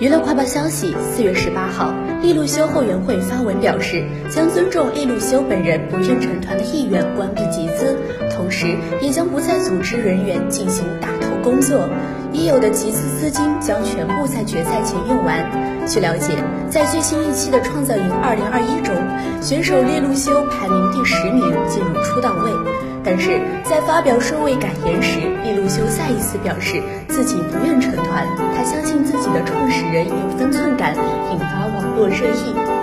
娱乐快报消息：四月十八号，利路修后援会发文表示，将尊重利路修本人不愿成团的意愿，关闭集资，同时也将不再组织人员进行打头工作，已有的集资资金将全部在决赛前用完。据了解，在最新一期的创造营二零二一中，选手利路修排名第十名，进入出道位。但是在发表收尾感言时，利路修再一次表示自己不愿成团，他相信人有分寸感，引发网络热议。